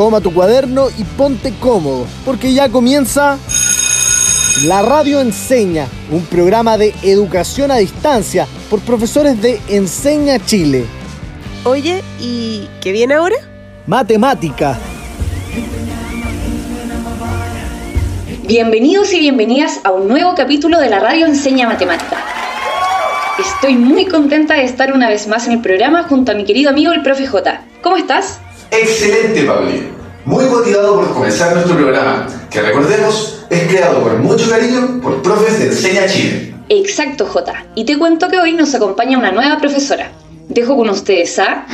toma tu cuaderno y ponte cómodo, porque ya comienza La Radio Enseña, un programa de educación a distancia por profesores de Enseña Chile. Oye, ¿y qué viene ahora? Matemática. Bienvenidos y bienvenidas a un nuevo capítulo de la Radio Enseña Matemática. Estoy muy contenta de estar una vez más en el programa junto a mi querido amigo el profe J. ¿Cómo estás? Excelente, Pauli. Muy motivado por comenzar nuestro programa, que recordemos es creado con mucho cariño por profes de Enseña Chile. Exacto, J. Y te cuento que hoy nos acompaña una nueva profesora. Dejo con ustedes a...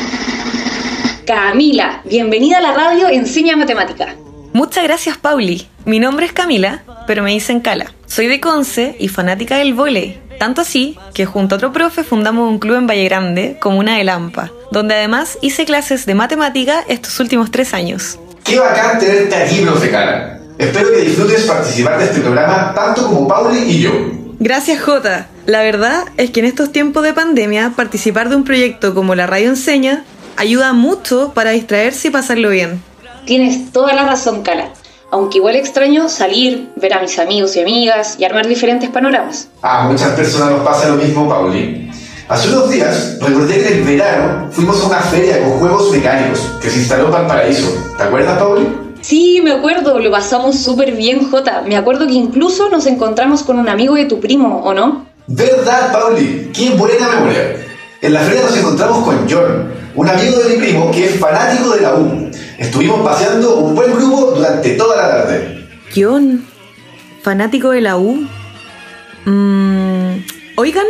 Camila, bienvenida a la radio Enseña Matemática. Muchas gracias, Pauli. Mi nombre es Camila, pero me dicen Cala. Soy de Conce y fanática del vóley. Tanto así que junto a otro profe fundamos un club en Valle Grande, Comuna de Lampa, donde además hice clases de matemática estos últimos tres años. Qué bacán tenerte aquí, profe Cara. Espero que disfrutes participar de este programa tanto como Pauli y yo. Gracias, Jota. La verdad es que en estos tiempos de pandemia, participar de un proyecto como la Radio Enseña ayuda mucho para distraerse y pasarlo bien. Tienes toda la razón, Cala. Aunque igual extraño salir, ver a mis amigos y amigas y armar diferentes panoramas. A muchas personas nos pasa lo mismo, Pauli. Hace unos días recordé que en el verano fuimos a una feria con juegos mecánicos que se instaló en Valparaíso. ¿Te acuerdas, Pauli? Sí, me acuerdo, lo pasamos súper bien, Jota. Me acuerdo que incluso nos encontramos con un amigo de tu primo, ¿o no? ¿Verdad, Pauli? ¡Qué buena memoria! En la feria nos encontramos con John, un amigo de mi primo que es fanático de la U. Estuvimos paseando un buen grupo durante toda la tarde. John, fanático de la U. Mm, oigan,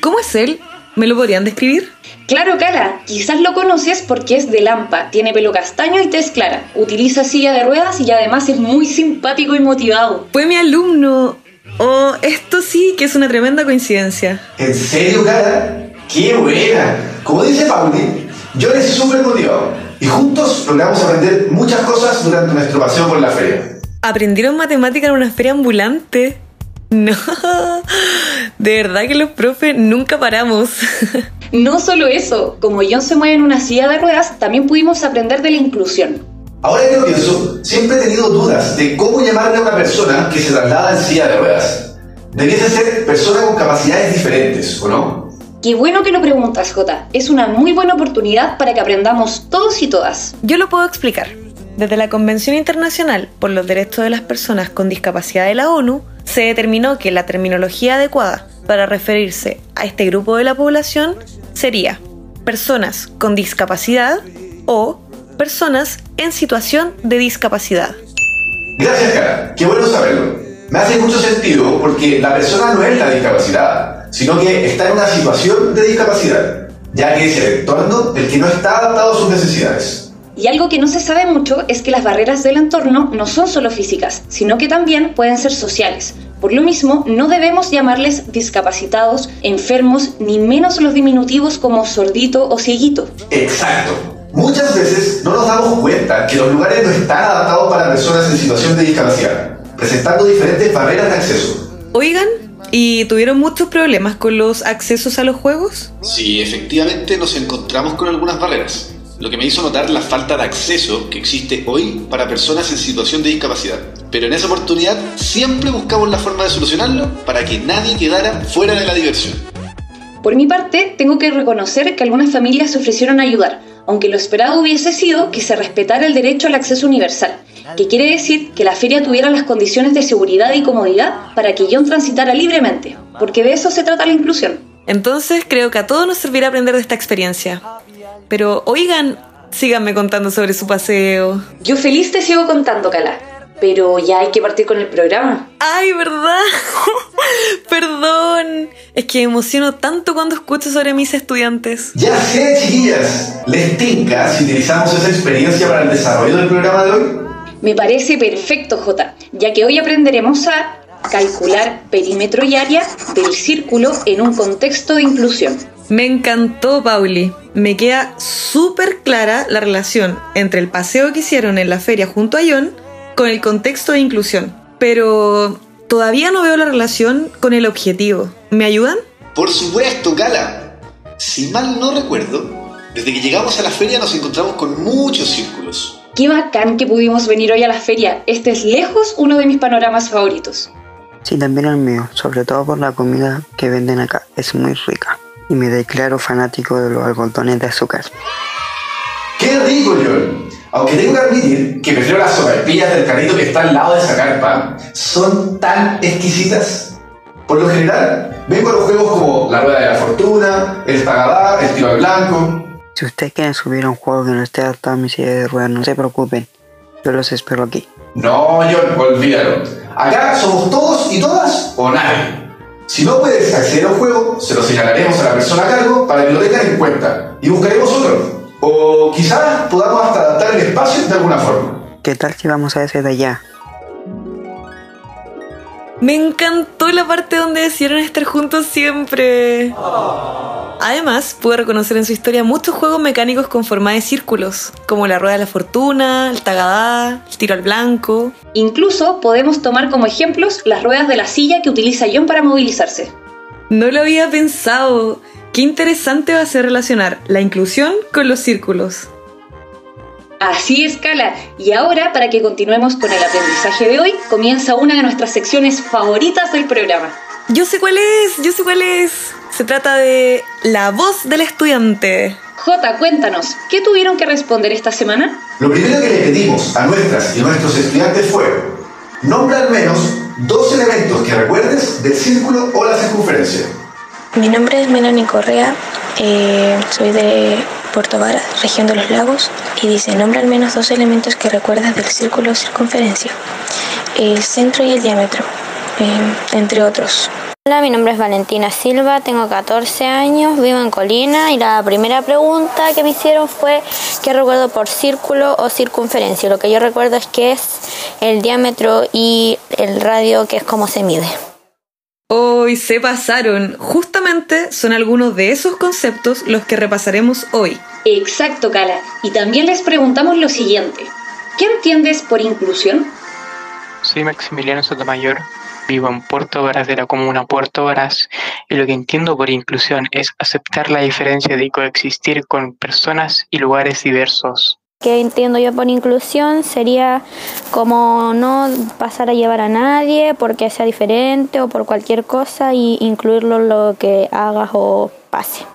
¿cómo es él? ¿Me lo podrían describir? Claro, Cala, quizás lo conoces porque es de Lampa, tiene pelo castaño y tez clara, utiliza silla de ruedas y además es muy simpático y motivado. Fue mi alumno. Oh, esto sí que es una tremenda coincidencia. ¿En serio, cara? ¡Qué buena! Como dice Pauli, yo es súper motivado y juntos logramos aprender muchas cosas durante nuestro paseo por la feria. ¿Aprendieron matemática en una feria ambulante? No, de verdad que los profes nunca paramos. No solo eso, como John se mueve en una silla de ruedas, también pudimos aprender de la inclusión. Ahora que lo pienso, siempre he tenido dudas de cómo llamarle a una persona que se traslada en silla de ruedas. Debiese ser persona con capacidades diferentes, ¿o no? Qué bueno que lo preguntas, Jota. Es una muy buena oportunidad para que aprendamos todos y todas. Yo lo puedo explicar. Desde la Convención Internacional por los Derechos de las Personas con Discapacidad de la ONU, se determinó que la terminología adecuada para referirse a este grupo de la población sería personas con discapacidad o personas en situación de discapacidad. Gracias, cara. Qué bueno saberlo. Me hace mucho sentido porque la persona no es la discapacidad, sino que está en una situación de discapacidad, ya que es el entorno el que no está adaptado a sus necesidades. Y algo que no se sabe mucho es que las barreras del entorno no son solo físicas, sino que también pueden ser sociales. Por lo mismo, no debemos llamarles discapacitados, enfermos, ni menos los diminutivos como sordito o cieguito. Exacto. Muchas veces no nos damos cuenta que los lugares no están adaptados para personas en situación de discapacidad, presentando diferentes barreras de acceso. Oigan, ¿y tuvieron muchos problemas con los accesos a los juegos? Sí, efectivamente nos encontramos con algunas barreras, lo que me hizo notar la falta de acceso que existe hoy para personas en situación de discapacidad. Pero en esa oportunidad siempre buscamos la forma de solucionarlo para que nadie quedara fuera de la diversión. Por mi parte, tengo que reconocer que algunas familias se ofrecieron a ayudar, aunque lo esperado hubiese sido que se respetara el derecho al acceso universal, que quiere decir que la feria tuviera las condiciones de seguridad y comodidad para que John transitara libremente, porque de eso se trata la inclusión. Entonces creo que a todos nos servirá aprender de esta experiencia. Pero oigan, síganme contando sobre su paseo. Yo feliz te sigo contando, Cala, pero ya hay que partir con el programa. Ay, ¿verdad? Perdón. Es que me emociono tanto cuando escucho sobre mis estudiantes. Ya sé, chiquillas. ¿Les tinca si utilizamos esa experiencia para el desarrollo del programa de hoy? Me parece perfecto, J, ya que hoy aprenderemos a calcular perímetro y área del círculo en un contexto de inclusión. Me encantó, Pauli. Me queda súper clara la relación entre el paseo que hicieron en la feria junto a John con el contexto de inclusión. Pero todavía no veo la relación con el objetivo. ¿Me ayudan? Por supuesto, Gala. Si mal no recuerdo, desde que llegamos a la feria nos encontramos con muchos círculos. Qué bacán que pudimos venir hoy a la feria. Este es lejos uno de mis panoramas favoritos. Sí, también el mío, sobre todo por la comida que venden acá. Es muy rica. Y me declaro fanático de los algodones de azúcar. ¡Qué rico, John! Aunque tengo que admitir que prefiero las sopaipillas del carrito que está al lado de esa carpa. Son tan exquisitas. Por lo general, vengo a los juegos como la rueda de la fortuna, el tagadá, el tiro al blanco. Si ustedes quieren subir a un juego que no esté adaptado a mi silla de ruedas, no se preocupen. Yo los espero aquí. No, John, olvídalo. Acá somos todos y todas o nadie. Si no puedes acceder al juego, se lo señalaremos a la persona a cargo para que lo tengan en cuenta y buscaremos otro. O quizás podamos hasta adaptar el espacio de alguna forma. ¿Qué tal si vamos a ese de allá? Me encantó la parte donde decidieron estar juntos siempre. Además, pude reconocer en su historia muchos juegos mecánicos con forma de círculos, como la rueda de la fortuna, el tagadá, el tiro al blanco. Incluso podemos tomar como ejemplos las ruedas de la silla que utiliza John para movilizarse. No lo había pensado. Qué interesante va a ser relacionar la inclusión con los círculos. Así es, Cala. Y ahora, para que continuemos con el aprendizaje de hoy, comienza una de nuestras secciones favoritas del programa. Yo sé cuál es, yo sé cuál es. Se trata de la voz del estudiante. Jota, cuéntanos, ¿qué tuvieron que responder esta semana? Lo primero que le pedimos a nuestras y nuestros estudiantes fue, nombra al menos dos elementos que recuerdes del círculo o la circunferencia. Mi nombre es Melanie Correa, eh, soy de Puerto Vara, región de los lagos, y dice, nombra al menos dos elementos que recuerdas del círculo o circunferencia, el centro y el diámetro, eh, entre otros. Hola, mi nombre es Valentina Silva, tengo 14 años, vivo en Colina y la primera pregunta que me hicieron fue qué recuerdo por círculo o circunferencia. Lo que yo recuerdo es que es el diámetro y el radio, que es como se mide. Hoy se pasaron. Justamente son algunos de esos conceptos los que repasaremos hoy. Exacto, Cala. Y también les preguntamos lo siguiente. ¿Qué entiendes por inclusión? Soy Maximiliano Sotomayor, vivo en Puerto Varas de la comuna Puerto Varas y lo que entiendo por inclusión es aceptar la diferencia de coexistir con personas y lugares diversos. ¿Qué entiendo yo por inclusión? Sería como no pasar a llevar a nadie porque sea diferente o por cualquier cosa y incluirlo en lo que hagas o pase.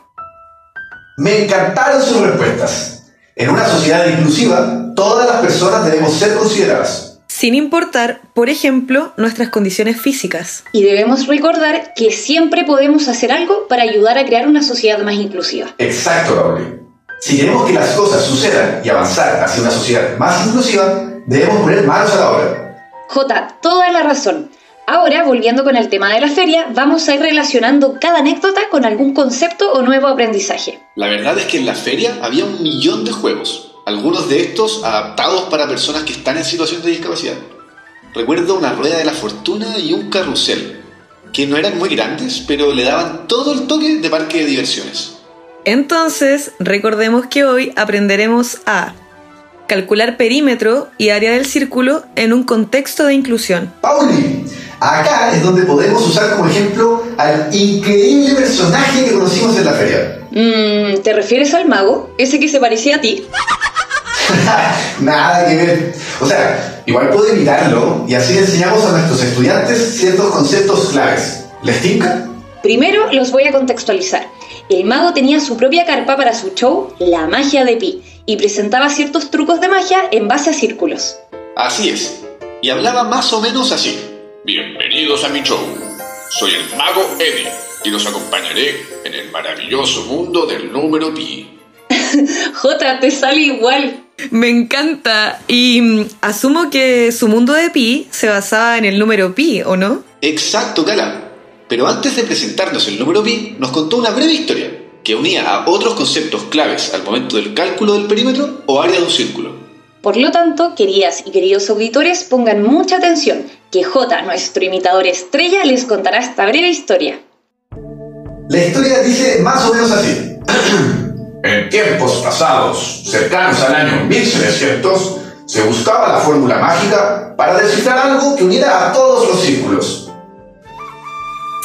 Me encantaron sus respuestas. En una sociedad inclusiva, todas las personas debemos ser consideradas. Sin importar, por ejemplo, nuestras condiciones físicas. Y debemos recordar que siempre podemos hacer algo para ayudar a crear una sociedad más inclusiva. Exacto, Raúl. Si queremos que las cosas sucedan y avanzar hacia una sociedad más inclusiva, debemos poner manos a la obra. J, toda la razón. Ahora, volviendo con el tema de la feria, vamos a ir relacionando cada anécdota con algún concepto o nuevo aprendizaje. La verdad es que en la feria había un millón de juegos, algunos de estos adaptados para personas que están en situación de discapacidad. Recuerdo una rueda de la fortuna y un carrusel, que no eran muy grandes, pero le daban todo el toque de parque de diversiones. Entonces, recordemos que hoy aprenderemos a calcular perímetro y área del círculo en un contexto de inclusión. Pauli, acá es donde podemos usar como ejemplo al increíble personaje que conocimos en la feria. Mm, ¿Te refieres al mago? ¿Ese que se parecía a ti? Nada que ver. O sea, igual puedo imitarlo y así enseñamos a nuestros estudiantes ciertos conceptos claves. ¿Les tinca? Primero los voy a contextualizar. El mago tenía su propia carpa para su show La magia de Pi y presentaba ciertos trucos de magia en base a círculos. Así es. Y hablaba más o menos así. Bienvenidos a mi show. Soy el mago Eddie y los acompañaré en el maravilloso mundo del número pi. Jota, te sale igual. Me encanta. Y mm, asumo que su mundo de pi se basaba en el número pi, ¿o no? Exacto, Cala. Pero antes de presentarnos el número pi, nos contó una breve historia que unía a otros conceptos claves al momento del cálculo del perímetro o área de un círculo. Por lo tanto, queridas y queridos auditores, pongan mucha atención, que J, nuestro imitador estrella, les contará esta breve historia. La historia dice más o menos así. en tiempos pasados, cercanos al año 1700, se buscaba la fórmula mágica para descifrar algo que uniera a todos los círculos.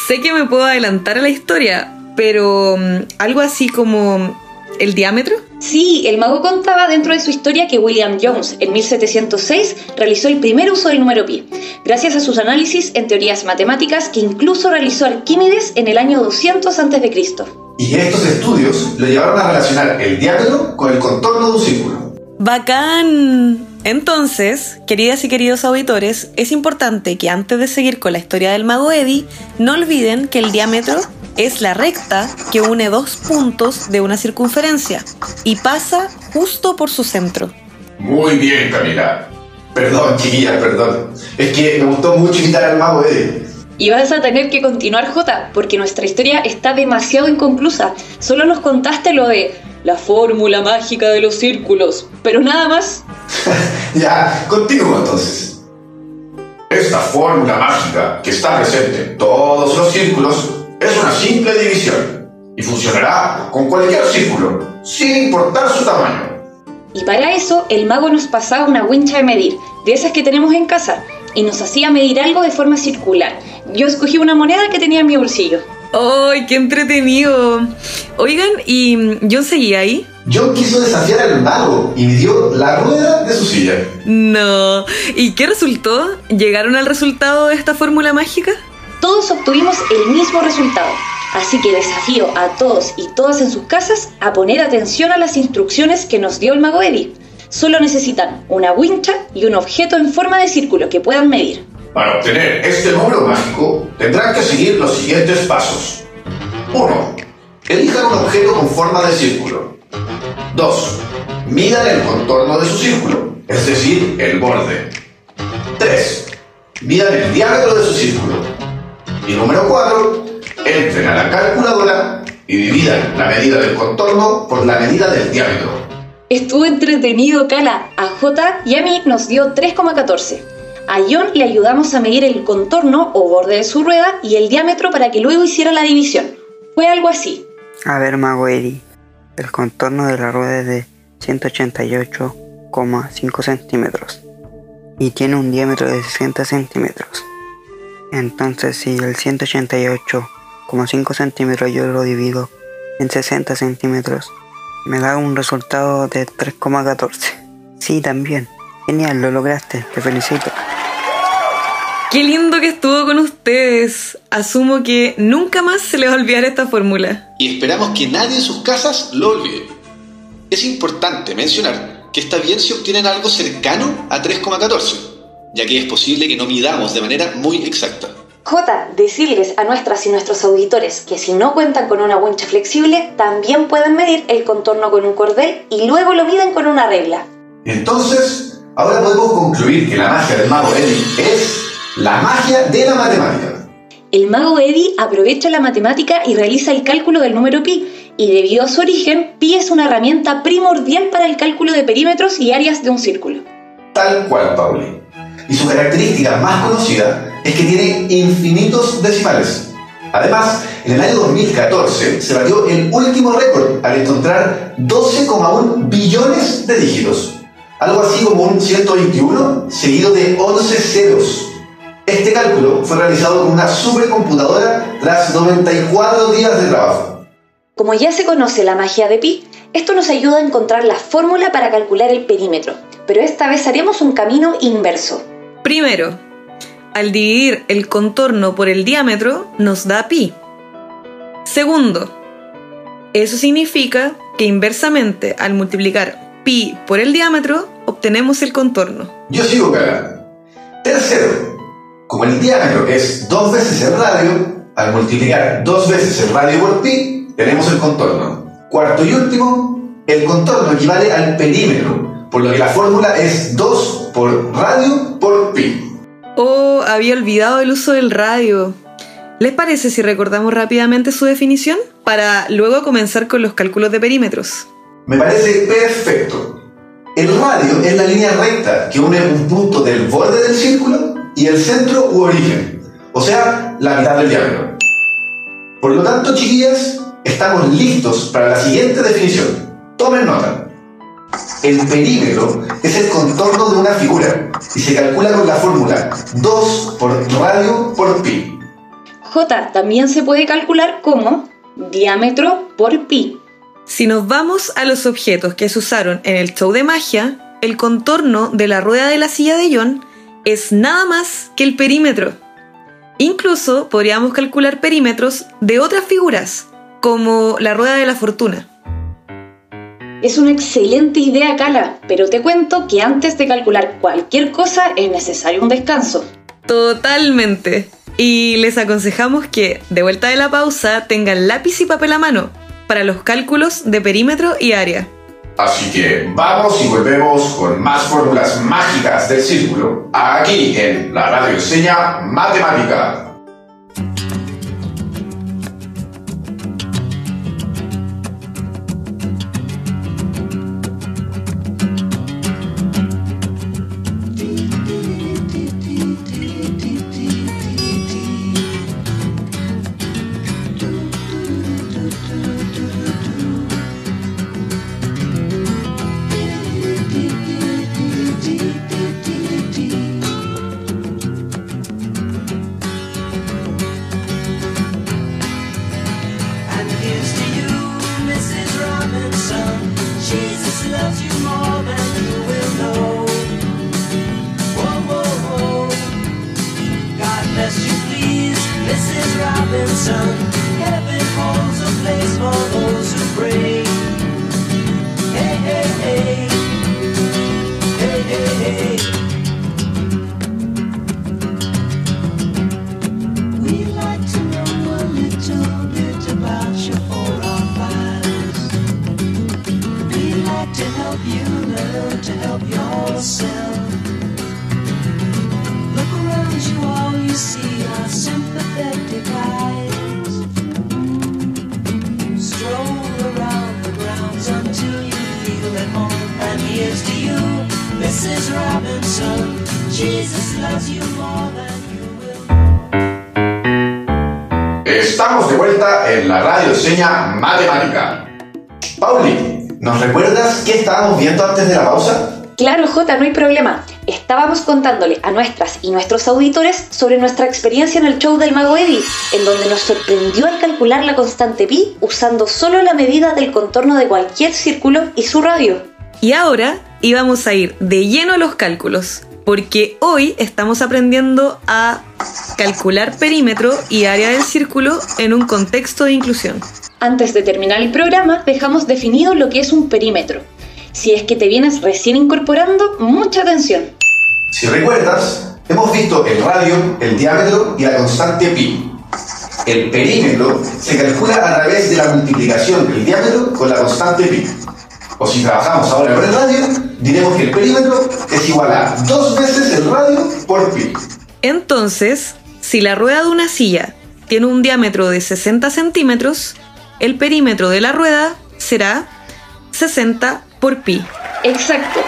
Sé que me puedo adelantar a la historia, pero mm, algo así como el diámetro? Sí, el mago contaba dentro de su historia que William Jones en 1706 realizó el primer uso del número pi, gracias a sus análisis en teorías matemáticas que incluso realizó Arquímedes en el año 200 a.C. Y estos estudios lo llevaron a relacionar el diámetro con el contorno de un círculo. ¡Bacán! Entonces, queridas y queridos auditores, es importante que antes de seguir con la historia del mago Eddie, no olviden que el diámetro es la recta que une dos puntos de una circunferencia y pasa justo por su centro. Muy bien, Camila. Perdón, chiquillas, perdón. Es que me gustó mucho imitar al mago Eddie. Y vas a tener que continuar, Jota, porque nuestra historia está demasiado inconclusa. Solo nos contaste lo de la fórmula mágica de los círculos, pero nada más. ya, continúo entonces. Esta fórmula mágica que está presente en todos los círculos es una simple división y funcionará con cualquier círculo, sin importar su tamaño. Y para eso el mago nos pasaba una wincha de medir, de esas que tenemos en casa, y nos hacía medir algo de forma circular. Yo escogí una moneda que tenía en mi bolsillo. ¡Ay, qué entretenido! Oigan, ¿y John seguía ahí? John quiso desafiar al mago y midió la rueda de su silla. No. ¿Y qué resultó? ¿Llegaron al resultado de esta fórmula mágica? todos obtuvimos el mismo resultado. Así que desafío a todos y todas en sus casas a poner atención a las instrucciones que nos dio el mago Eddie. Solo necesitan una wincha y un objeto en forma de círculo que puedan medir. Para obtener este número mágico, tendrán que seguir los siguientes pasos. 1. Elijan un objeto con forma de círculo. 2. Midan el contorno de su círculo, es decir, el borde. 3. Midan el diámetro de su círculo. Y número 4, entren a la calculadora y dividan la medida del contorno por la medida del diámetro. Estuvo entretenido, Cala. A J y a mí nos dio 3,14. A John le ayudamos a medir el contorno o borde de su rueda y el diámetro para que luego hiciera la división. Fue algo así. A ver, Mago Eddie, el contorno de la rueda es de 188,5 centímetros y tiene un diámetro de 60 centímetros. Entonces si el 188,5 centímetros yo lo divido en 60 centímetros, me da un resultado de 3,14. Sí, también. Genial, lo lograste. Te felicito. Qué lindo que estuvo con ustedes. Asumo que nunca más se les va a olvidar esta fórmula. Y esperamos que nadie en sus casas lo olvide. Es importante mencionar que está bien si obtienen algo cercano a 3,14 ya que es posible que no midamos de manera muy exacta. J, decirles a nuestras y nuestros auditores que si no cuentan con una wincha flexible, también pueden medir el contorno con un cordel y luego lo miden con una regla. Entonces, ahora podemos concluir que la magia del mago Eddie es la magia de la matemática. El mago Eddie aprovecha la matemática y realiza el cálculo del número pi, y debido a su origen, pi es una herramienta primordial para el cálculo de perímetros y áreas de un círculo. Tal cual, Pauli y su característica más conocida es que tiene infinitos decimales. Además, en el año 2014 se batió el último récord al encontrar 12,1 billones de dígitos, algo así como un 121 seguido de 11 ceros. Este cálculo fue realizado con una supercomputadora tras 94 días de trabajo. Como ya se conoce la magia de pi, esto nos ayuda a encontrar la fórmula para calcular el perímetro, pero esta vez haremos un camino inverso. Primero, al dividir el contorno por el diámetro nos da pi. Segundo, eso significa que inversamente al multiplicar pi por el diámetro obtenemos el contorno. Yo sigo cagando. Tercero, como el diámetro es dos veces el radio, al multiplicar dos veces el radio por pi, tenemos el contorno. Cuarto y último, el contorno equivale al perímetro, por lo que la fórmula es 2 por radio por pi. Oh, había olvidado el uso del radio. ¿Les parece si recordamos rápidamente su definición para luego comenzar con los cálculos de perímetros? Me parece perfecto. El radio es la línea recta que une un punto del borde del círculo y el centro u origen, o sea, la mitad del diámetro. Por lo tanto, chiquillas, estamos listos para la siguiente definición. Tomen nota. El perímetro es el contorno de una figura y se calcula con la fórmula 2 por radio por pi. J también se puede calcular como diámetro por pi. Si nos vamos a los objetos que se usaron en el show de magia, el contorno de la rueda de la silla de John es nada más que el perímetro. Incluso podríamos calcular perímetros de otras figuras, como la rueda de la fortuna. Es una excelente idea, Cala, pero te cuento que antes de calcular cualquier cosa es necesario un descanso. Totalmente. Y les aconsejamos que, de vuelta de la pausa, tengan lápiz y papel a mano para los cálculos de perímetro y área. Así que vamos y volvemos con más fórmulas mágicas del círculo, aquí en la radio enseña matemática. Hey. No hay problema. Estábamos contándole a nuestras y nuestros auditores sobre nuestra experiencia en el show del Mago Eddie, en donde nos sorprendió al calcular la constante pi usando solo la medida del contorno de cualquier círculo y su radio. Y ahora íbamos a ir de lleno a los cálculos, porque hoy estamos aprendiendo a calcular perímetro y área del círculo en un contexto de inclusión. Antes de terminar el programa, dejamos definido lo que es un perímetro. Si es que te vienes recién incorporando, mucha atención. Si recuerdas, hemos visto el radio, el diámetro y la constante pi. El perímetro se calcula a través de la multiplicación del diámetro con la constante pi. O si trabajamos ahora con el radio, diremos que el perímetro es igual a dos veces el radio por pi. Entonces, si la rueda de una silla tiene un diámetro de 60 centímetros, el perímetro de la rueda será 60 por pi. Exacto.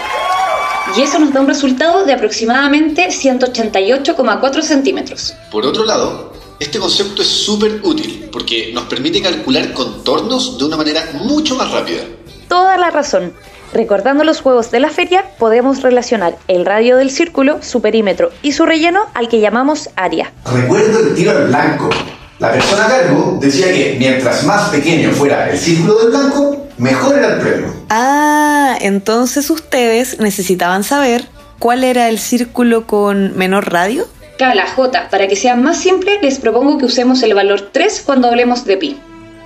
Y eso nos da un resultado de aproximadamente 188,4 centímetros. Por otro lado, este concepto es súper útil porque nos permite calcular contornos de una manera mucho más rápida. Toda la razón. Recordando los juegos de la feria, podemos relacionar el radio del círculo, su perímetro y su relleno al que llamamos área. Recuerdo el tiro al blanco. La persona a cargo decía que mientras más pequeño fuera el círculo del blanco, mejor era el premio. Ah, entonces ustedes necesitaban saber cuál era el círculo con menor radio. Cala, J, para que sea más simple, les propongo que usemos el valor 3 cuando hablemos de pi.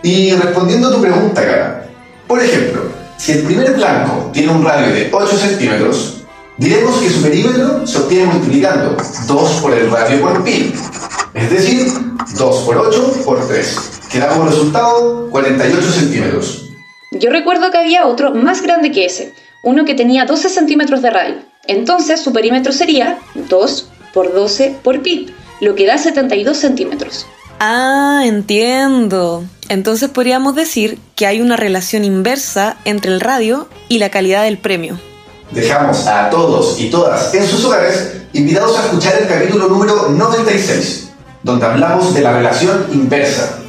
Y respondiendo a tu pregunta, Cara, por ejemplo, si el primer blanco tiene un radio de 8 centímetros, diremos que su perímetro se obtiene multiplicando 2 por el radio por pi. Es decir, 2 por 8 por 3, que da como resultado 48 centímetros. Yo recuerdo que había otro más grande que ese, uno que tenía 12 centímetros de radio. Entonces su perímetro sería 2 por 12 por pi, lo que da 72 centímetros. Ah, entiendo. Entonces podríamos decir que hay una relación inversa entre el radio y la calidad del premio. Dejamos a todos y todas en sus hogares invitados a escuchar el capítulo número 96, donde hablamos de la relación inversa.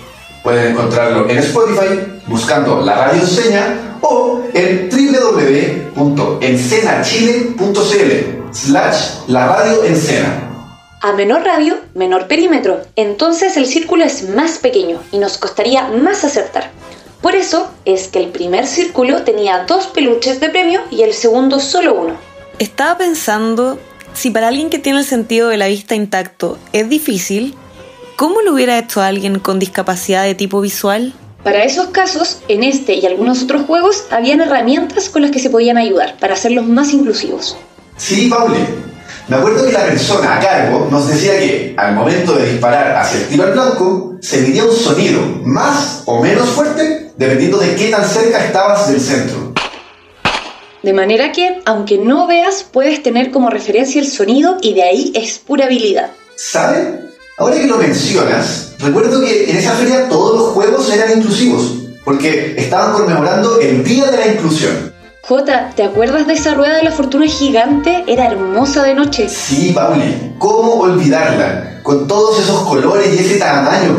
Pueden encontrarlo en Spotify buscando la radio enseña o en www.encenachile.cl slash la radio encena. A menor radio, menor perímetro. Entonces el círculo es más pequeño y nos costaría más acertar. Por eso es que el primer círculo tenía dos peluches de premio y el segundo solo uno. Estaba pensando si para alguien que tiene el sentido de la vista intacto es difícil, ¿cómo lo hubiera hecho alguien con discapacidad de tipo visual? Para esos casos, en este y algunos otros juegos, habían herramientas con las que se podían ayudar para hacerlos más inclusivos. Sí, Pauli. Me acuerdo que la persona a cargo nos decía que al momento de disparar hacia el tiro al blanco, se emitía un sonido más o menos fuerte dependiendo de qué tan cerca estabas del centro. De manera que, aunque no veas, puedes tener como referencia el sonido y de ahí es pura habilidad. ¿Saben? Ahora que lo mencionas, recuerdo que en esa feria todos los juegos eran inclusivos, porque estaban conmemorando el Día de la Inclusión. Jota, ¿te acuerdas de esa rueda de la fortuna gigante? Era hermosa de noche. Sí, Pauli, ¿cómo olvidarla? Con todos esos colores y ese tamaño.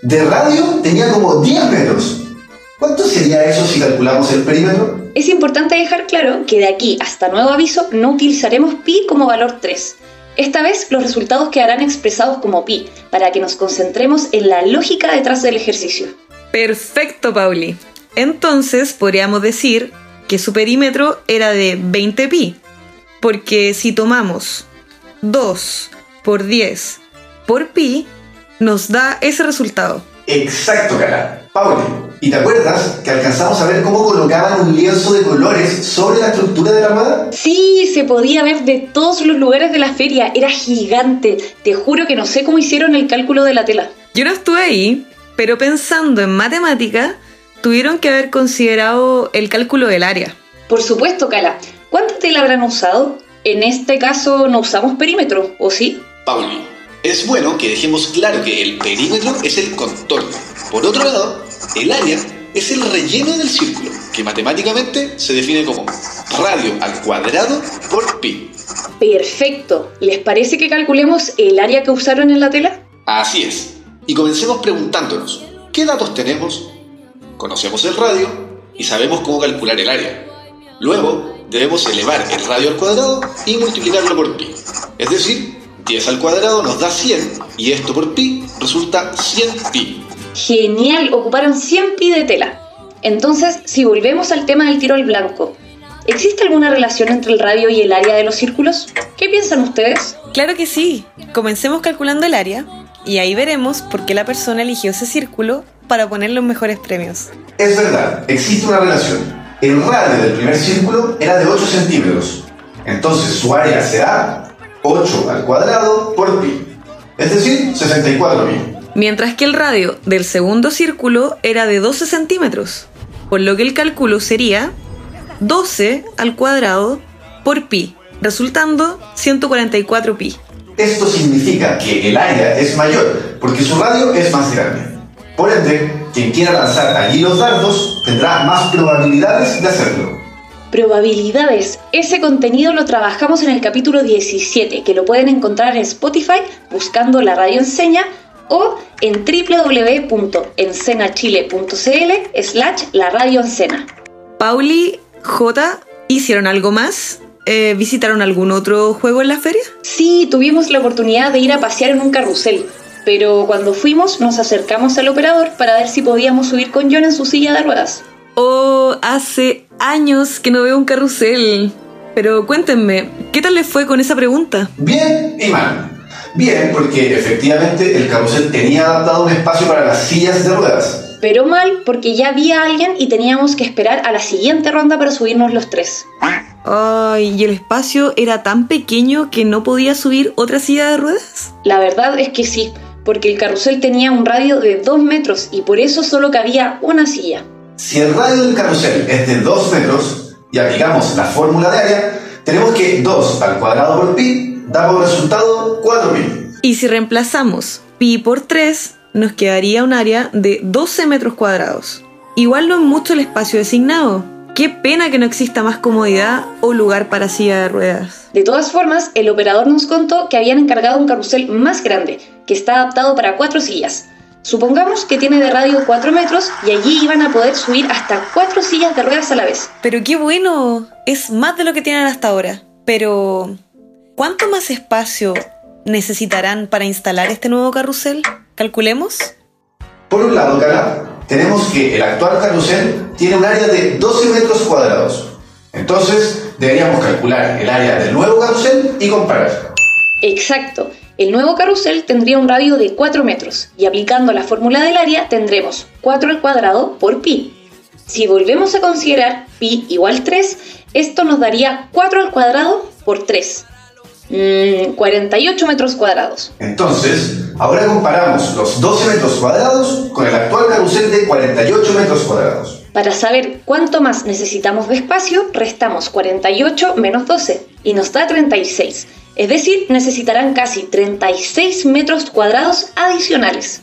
De radio tenía como 10 metros. ¿Cuánto sería eso si calculamos el perímetro? Es importante dejar claro que de aquí hasta nuevo aviso no utilizaremos pi como valor 3. Esta vez los resultados quedarán expresados como pi, para que nos concentremos en la lógica detrás del ejercicio. Perfecto, Pauli. Entonces podríamos decir que su perímetro era de 20 pi, porque si tomamos 2 por 10 por pi, nos da ese resultado. Exacto, cara. Pauli, ¿y te acuerdas que alcanzamos a ver cómo colocaban un lienzo de colores sobre la estructura de la rueda? Sí, se podía ver de todos los lugares de la feria, era gigante. Te juro que no sé cómo hicieron el cálculo de la tela. Yo no estuve ahí, pero pensando en matemática, tuvieron que haber considerado el cálculo del área. Por supuesto, Cala. ¿Cuánta tela habrán usado? En este caso no usamos perímetro, ¿o sí? Pauli, es bueno que dejemos claro que el perímetro es el contorno. Por otro lado, el área es el relleno del círculo, que matemáticamente se define como radio al cuadrado por pi. Perfecto. ¿Les parece que calculemos el área que usaron en la tela? Así es. Y comencemos preguntándonos, ¿qué datos tenemos? Conocemos el radio y sabemos cómo calcular el área. Luego, debemos elevar el radio al cuadrado y multiplicarlo por pi. Es decir, 10 al cuadrado nos da 100 y esto por pi resulta 100 pi. Genial, ocuparon 100 pi de tela. Entonces, si volvemos al tema del tiro al blanco, ¿existe alguna relación entre el radio y el área de los círculos? ¿Qué piensan ustedes? Claro que sí. Comencemos calculando el área y ahí veremos por qué la persona eligió ese círculo para poner los mejores premios. Es verdad, existe una relación. El radio del primer círculo era de 8 centímetros. Entonces su área será 8 al cuadrado por pi. Es decir, 64 pi. Mientras que el radio del segundo círculo era de 12 centímetros, por lo que el cálculo sería 12 al cuadrado por pi, resultando 144 pi. Esto significa que el área es mayor porque su radio es más grande. Por ende, quien quiera lanzar allí los dardos tendrá más probabilidades de hacerlo. Probabilidades. Ese contenido lo trabajamos en el capítulo 17, que lo pueden encontrar en Spotify buscando la radio enseña o en www.encenachile.cl slash la radio encena. Pauli, J, ¿hicieron algo más? Eh, ¿Visitaron algún otro juego en la feria? Sí, tuvimos la oportunidad de ir a pasear en un carrusel, pero cuando fuimos nos acercamos al operador para ver si podíamos subir con John en su silla de ruedas. Oh, hace años que no veo un carrusel. Pero cuéntenme, ¿qué tal les fue con esa pregunta? Bien y mal. Bien, porque efectivamente el carrusel tenía adaptado un espacio para las sillas de ruedas. Pero mal porque ya había alguien y teníamos que esperar a la siguiente ronda para subirnos los tres. Ay, ¿y el espacio era tan pequeño que no podía subir otra silla de ruedas? La verdad es que sí, porque el carrusel tenía un radio de 2 metros y por eso solo cabía una silla. Si el radio del carrusel es de 2 metros y aplicamos la fórmula de área, tenemos que 2 al cuadrado por pi da resultado 4 pi. Y si reemplazamos pi por 3, nos quedaría un área de 12 metros cuadrados. Igual no es mucho el espacio designado. Qué pena que no exista más comodidad o lugar para silla de ruedas. De todas formas, el operador nos contó que habían encargado un carrusel más grande, que está adaptado para cuatro sillas. Supongamos que tiene de radio 4 metros y allí iban a poder subir hasta 4 sillas de ruedas a la vez. Pero qué bueno, es más de lo que tienen hasta ahora. Pero, ¿cuánto más espacio necesitarán para instalar este nuevo carrusel? Calculemos. Por un lado, Cala, tenemos que el actual carrusel tiene un área de 12 metros cuadrados. Entonces, deberíamos calcular el área del nuevo carrusel y comparar. Exacto. El nuevo carrusel tendría un radio de 4 metros y aplicando la fórmula del área tendremos 4 al cuadrado por pi. Si volvemos a considerar pi igual 3, esto nos daría 4 al cuadrado por 3. Mm, 48 metros cuadrados. Entonces, ahora comparamos los 12 metros cuadrados con el actual carrusel de 48 metros cuadrados. Para saber cuánto más necesitamos de espacio, restamos 48 menos 12 y nos da 36. Es decir, necesitarán casi 36 metros cuadrados adicionales.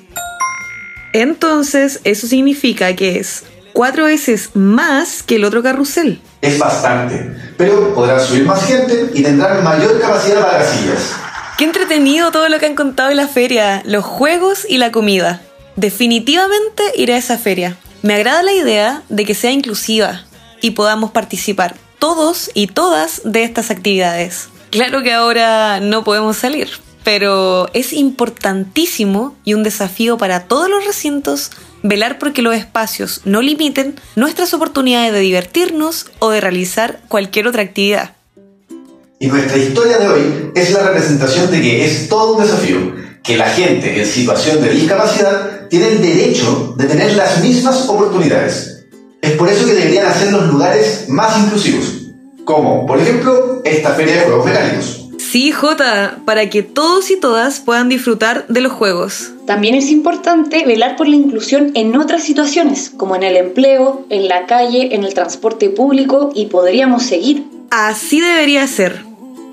Entonces, eso significa que es cuatro veces más que el otro carrusel. Es bastante, pero podrán subir más gente y tendrán mayor capacidad para las sillas. Qué entretenido todo lo que han contado en la feria, los juegos y la comida. Definitivamente iré a esa feria. Me agrada la idea de que sea inclusiva y podamos participar todos y todas de estas actividades. Claro que ahora no podemos salir, pero es importantísimo y un desafío para todos los recintos velar porque los espacios no limiten nuestras oportunidades de divertirnos o de realizar cualquier otra actividad. Y nuestra historia de hoy es la representación de que es todo un desafío, que la gente en situación de discapacidad tiene el derecho de tener las mismas oportunidades. Es por eso que deberían hacer los lugares más inclusivos, como por ejemplo esta feria de juegos mecánicos. Sí, Jota, para que todos y todas puedan disfrutar de los juegos. También es importante velar por la inclusión en otras situaciones, como en el empleo, en la calle, en el transporte público y podríamos seguir. Así debería ser.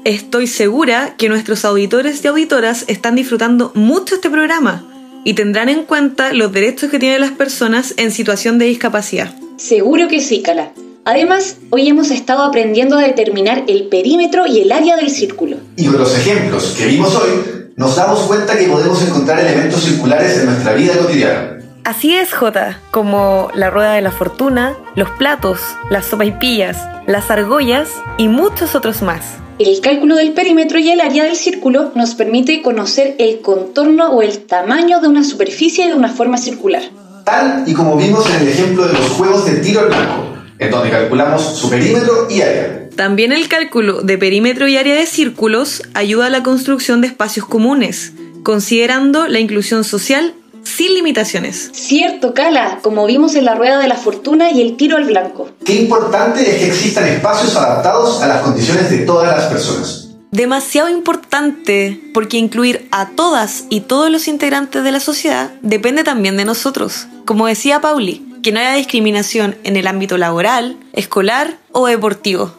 Estoy segura que nuestros auditores y auditoras están disfrutando mucho este programa y tendrán en cuenta los derechos que tienen las personas en situación de discapacidad. Seguro que sí, Cala. Además, hoy hemos estado aprendiendo a determinar el perímetro y el área del círculo. Y con los ejemplos que vimos hoy, nos damos cuenta que podemos encontrar elementos circulares en nuestra vida cotidiana. Así es, Jota, como la rueda de la fortuna, los platos, las sopaipillas, las argollas y muchos otros más. El cálculo del perímetro y el área del círculo nos permite conocer el contorno o el tamaño de una superficie de una forma circular. Tal y como vimos en el ejemplo de los juegos de tiro al blanco, en donde calculamos su perímetro y área. También el cálculo de perímetro y área de círculos ayuda a la construcción de espacios comunes, considerando la inclusión social sin limitaciones. Cierto, Cala, como vimos en la rueda de la fortuna y el tiro al blanco. Qué importante es que existan espacios adaptados a las condiciones de todas las personas. Demasiado importante, porque incluir a todas y todos los integrantes de la sociedad depende también de nosotros. Como decía Pauli, que no haya discriminación en el ámbito laboral, escolar o deportivo.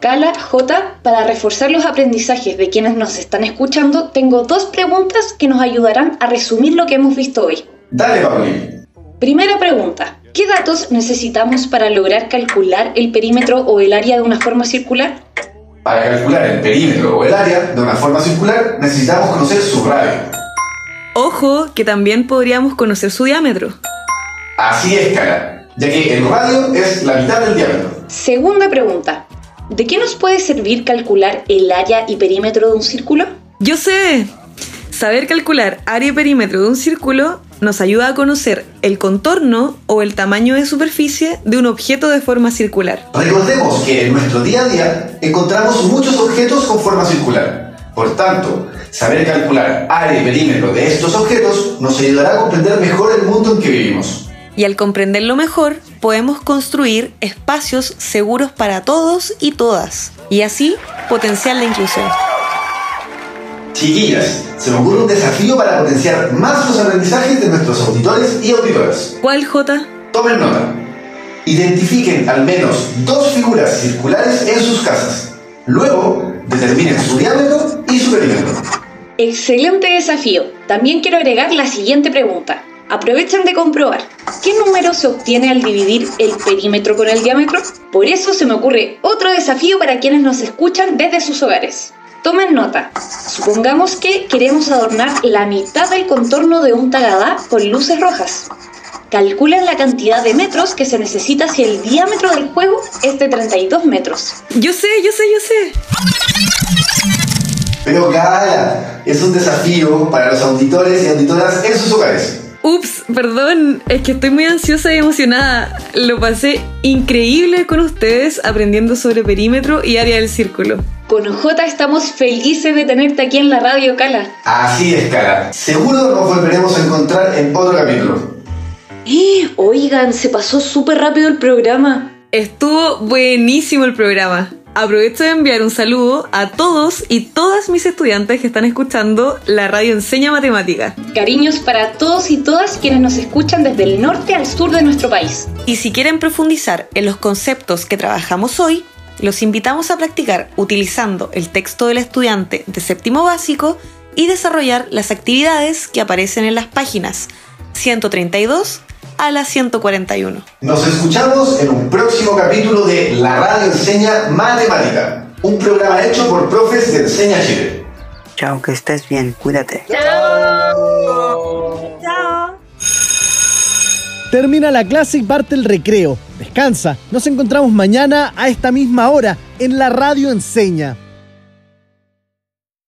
Cala, J, para reforzar los aprendizajes de quienes nos están escuchando, tengo dos preguntas que nos ayudarán a resumir lo que hemos visto hoy. Dale, Pauli. Primera pregunta. ¿Qué datos necesitamos para lograr calcular el perímetro o el área de una forma circular? Para calcular el perímetro o el área de una forma circular, necesitamos conocer su radio. Ojo, que también podríamos conocer su diámetro. Así es, cara, ya que el radio es la mitad del diámetro. Segunda pregunta. ¿De qué nos puede servir calcular el área y perímetro de un círculo? Yo sé. Saber calcular área y perímetro de un círculo nos ayuda a conocer el contorno o el tamaño de superficie de un objeto de forma circular. Recordemos que en nuestro día a día encontramos muchos objetos con forma circular. Por tanto, saber calcular área y perímetro de estos objetos nos ayudará a comprender mejor el mundo en que vivimos. Y al comprenderlo mejor, podemos construir espacios seguros para todos y todas, y así potenciar la inclusión. Chiquillas, se me ocurre un desafío para potenciar más los aprendizajes de nuestros auditores y auditoras. ¿Cuál, J? Tomen nota. Identifiquen al menos dos figuras circulares en sus casas. Luego, determinen su diámetro y su perímetro. Excelente desafío. También quiero agregar la siguiente pregunta. Aprovechen de comprobar. ¿Qué número se obtiene al dividir el perímetro con el diámetro? Por eso se me ocurre otro desafío para quienes nos escuchan desde sus hogares. Tomen nota. Supongamos que queremos adornar la mitad del contorno de un tagadá con luces rojas. Calculen la cantidad de metros que se necesita si el diámetro del juego es de 32 metros. Yo sé, yo sé, yo sé. Pero cara, es un desafío para los auditores y auditoras en sus hogares. Ups, perdón, es que estoy muy ansiosa y emocionada. Lo pasé increíble con ustedes aprendiendo sobre perímetro y área del círculo. Con J estamos felices de tenerte aquí en la radio, Cala. Así es, Cala. Seguro nos volveremos a encontrar en otro capítulo. Eh, oigan, se pasó súper rápido el programa. Estuvo buenísimo el programa. Aprovecho de enviar un saludo a todos y todas mis estudiantes que están escuchando la radio Enseña Matemática. Cariños para todos y todas quienes nos escuchan desde el norte al sur de nuestro país. Y si quieren profundizar en los conceptos que trabajamos hoy, los invitamos a practicar utilizando el texto del estudiante de séptimo básico y desarrollar las actividades que aparecen en las páginas 132 a la 141. Nos escuchamos en un próximo capítulo de La Radio Enseña Matemática, un programa hecho por profes de Enseña Chile. Chao, que estés bien, cuídate. Termina la clase y parte el recreo. Descansa. Nos encontramos mañana a esta misma hora en la Radio Enseña.